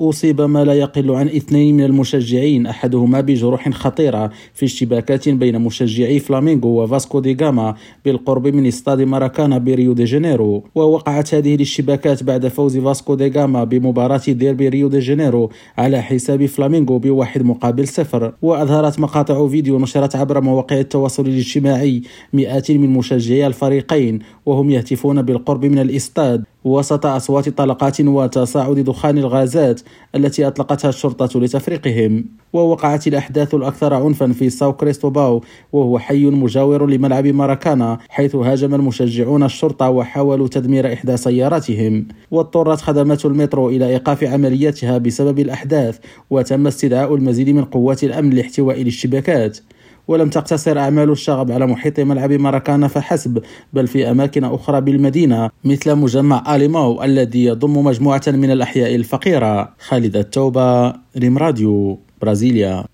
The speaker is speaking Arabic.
أصيب ما لا يقل عن اثنين من المشجعين أحدهما بجروح خطيرة في اشتباكات بين مشجعي فلامينغو وفاسكو دي غاما بالقرب من استاد ماراكانا بريو دي جانيرو. ووقعت هذه الاشتباكات بعد فوز فاسكو دي غاما بمباراة ديربي ريو دي جانيرو على حساب فلامينغو بواحد مقابل صفر. وأظهرت مقاطع فيديو نشرت عبر مواقع التواصل الاجتماعي مئات من مشجعي الفريقين وهم يهتفون بالقرب من الاستاد. وسط أصوات طلقات وتصاعد دخان الغازات التي أطلقتها الشرطة لتفريقهم. ووقعت الأحداث الأكثر عنفا في ساو كريستوباو وهو حي مجاور لملعب ماراكانا حيث هاجم المشجعون الشرطة وحاولوا تدمير إحدى سياراتهم. واضطرت خدمات المترو إلى إيقاف عملياتها بسبب الأحداث وتم استدعاء المزيد من قوات الأمن لاحتواء الاشتباكات ولم تقتصر أعمال الشغب على محيط ملعب ماراكانا فحسب بل في أماكن أخرى بالمدينة مثل مجمع آليماو الذي يضم مجموعة من الأحياء الفقيرة. خالد التوبة ريم راديو برازيليا.